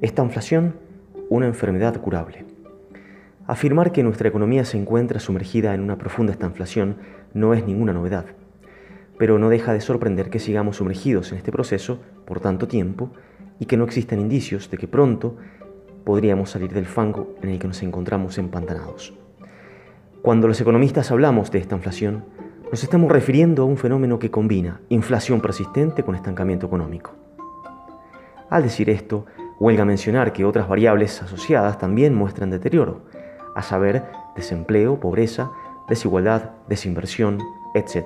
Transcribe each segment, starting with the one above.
esta inflación una enfermedad curable. Afirmar que nuestra economía se encuentra sumergida en una profunda estanflación no es ninguna novedad, pero no deja de sorprender que sigamos sumergidos en este proceso por tanto tiempo y que no existan indicios de que pronto podríamos salir del fango en el que nos encontramos empantanados. Cuando los economistas hablamos de esta inflación, nos estamos refiriendo a un fenómeno que combina inflación persistente con estancamiento económico. Al decir esto, huelga mencionar que otras variables asociadas también muestran deterioro, a saber, desempleo, pobreza, desigualdad, desinversión, etc.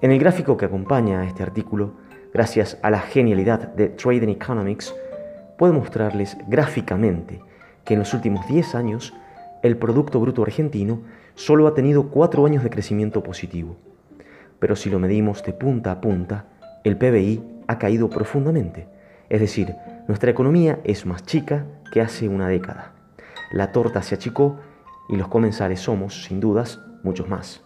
En el gráfico que acompaña a este artículo, gracias a la genialidad de Trading Economics, puedo mostrarles gráficamente que en los últimos 10 años el Producto Bruto Argentino solo ha tenido 4 años de crecimiento positivo. Pero si lo medimos de punta a punta, el PBI ha caído profundamente. Es decir, nuestra economía es más chica que hace una década. La torta se achicó y los comensales somos, sin dudas, muchos más.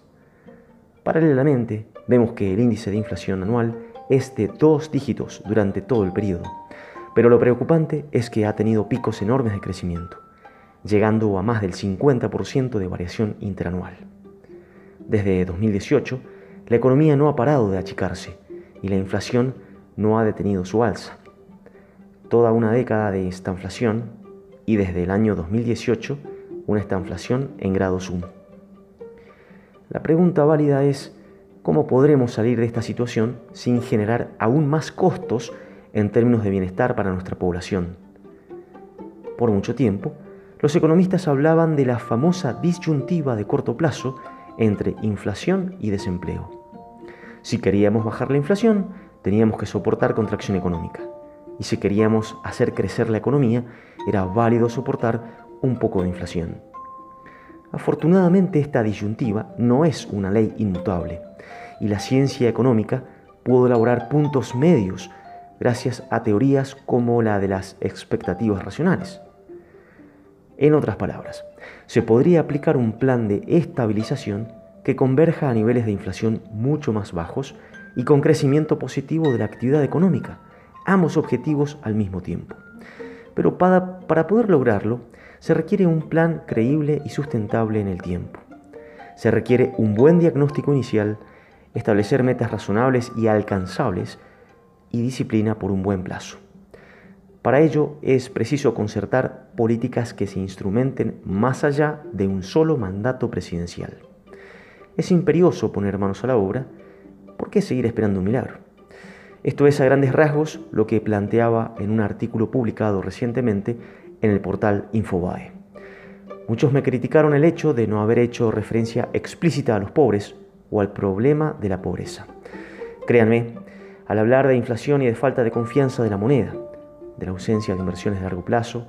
Paralelamente, vemos que el índice de inflación anual es de dos dígitos durante todo el periodo, pero lo preocupante es que ha tenido picos enormes de crecimiento llegando a más del 50% de variación interanual. Desde 2018, la economía no ha parado de achicarse y la inflación no ha detenido su alza. Toda una década de estanflación y desde el año 2018 una estanflación en grado 1. La pregunta válida es, ¿cómo podremos salir de esta situación sin generar aún más costos en términos de bienestar para nuestra población? Por mucho tiempo, los economistas hablaban de la famosa disyuntiva de corto plazo entre inflación y desempleo. Si queríamos bajar la inflación, teníamos que soportar contracción económica. Y si queríamos hacer crecer la economía, era válido soportar un poco de inflación. Afortunadamente esta disyuntiva no es una ley inmutable y la ciencia económica pudo elaborar puntos medios gracias a teorías como la de las expectativas racionales. En otras palabras, se podría aplicar un plan de estabilización que converja a niveles de inflación mucho más bajos y con crecimiento positivo de la actividad económica, ambos objetivos al mismo tiempo. Pero para, poder lograrlo, se requiere un plan creíble y sustentable en el tiempo. Se requiere un buen diagnóstico inicial, establecer metas razonables y alcanzables y disciplina por un buen plazo. Para ello es preciso concertar políticas que se instrumenten más allá de un solo mandato presidencial. Es imperioso poner manos a la obra, ¿por qué seguir esperando un milagro? Esto es a grandes rasgos lo que planteaba en un artículo publicado recientemente en el portal Infobae. Muchos me criticaron el hecho de no haber hecho referencia explícita a los pobres o al problema de la pobreza. Créanme, al hablar de inflación y de falta de confianza de la moneda, de la ausencia de inversiones de largo plazo,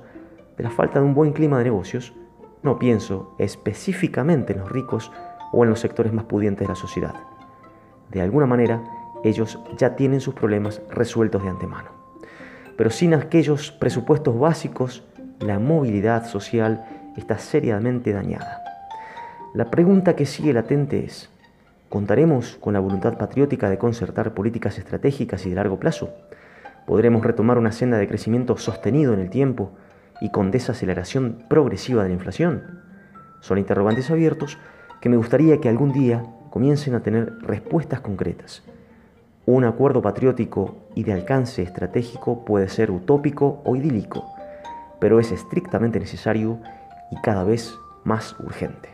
de la falta de un buen clima de negocios, no pienso específicamente en los ricos o en los sectores más pudientes de la sociedad. De alguna manera, ellos ya tienen sus problemas resueltos de antemano. Pero sin aquellos presupuestos básicos, la movilidad social está seriamente dañada. La pregunta que sigue latente es, ¿contaremos con la voluntad patriótica de concertar políticas estratégicas y de largo plazo? podremos retomar una senda de crecimiento sostenido en el tiempo y con desaceleración progresiva de la inflación? Son interrogantes abiertos que me gustaría que algún día comiencen a tener respuestas concretas. Un acuerdo patriótico y de alcance estratégico puede ser utópico o idílico, pero es estrictamente necesario y cada vez más urgente.